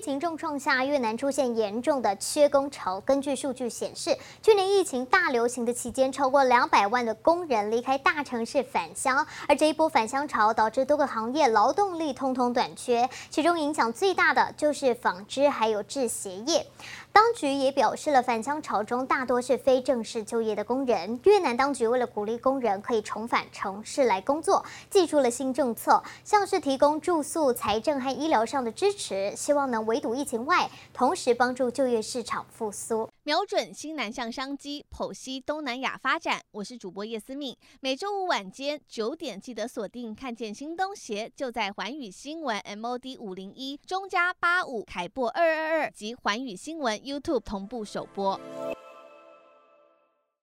疫情重创下，越南出现严重的缺工潮。根据数据显示，去年疫情大流行的期间，超过两百万的工人离开大城市返乡，而这一波返乡潮导致多个行业劳动力通通短缺，其中影响最大的就是纺织还有制鞋业。当局也表示了，返乡潮中大多是非正式就业的工人。越南当局为了鼓励工人可以重返城市来工作，寄出了新政策，像是提供住宿、财政和医疗上的支持，希望能围堵疫情外，同时帮助就业市场复苏。瞄准新南向商机，剖析东南亚发展。我是主播叶思敏，每周五晚间九点记得锁定，看见新东协就在环宇新闻 MOD 五零一中加八五凯播二二二及环宇新闻。YouTube 同步首播。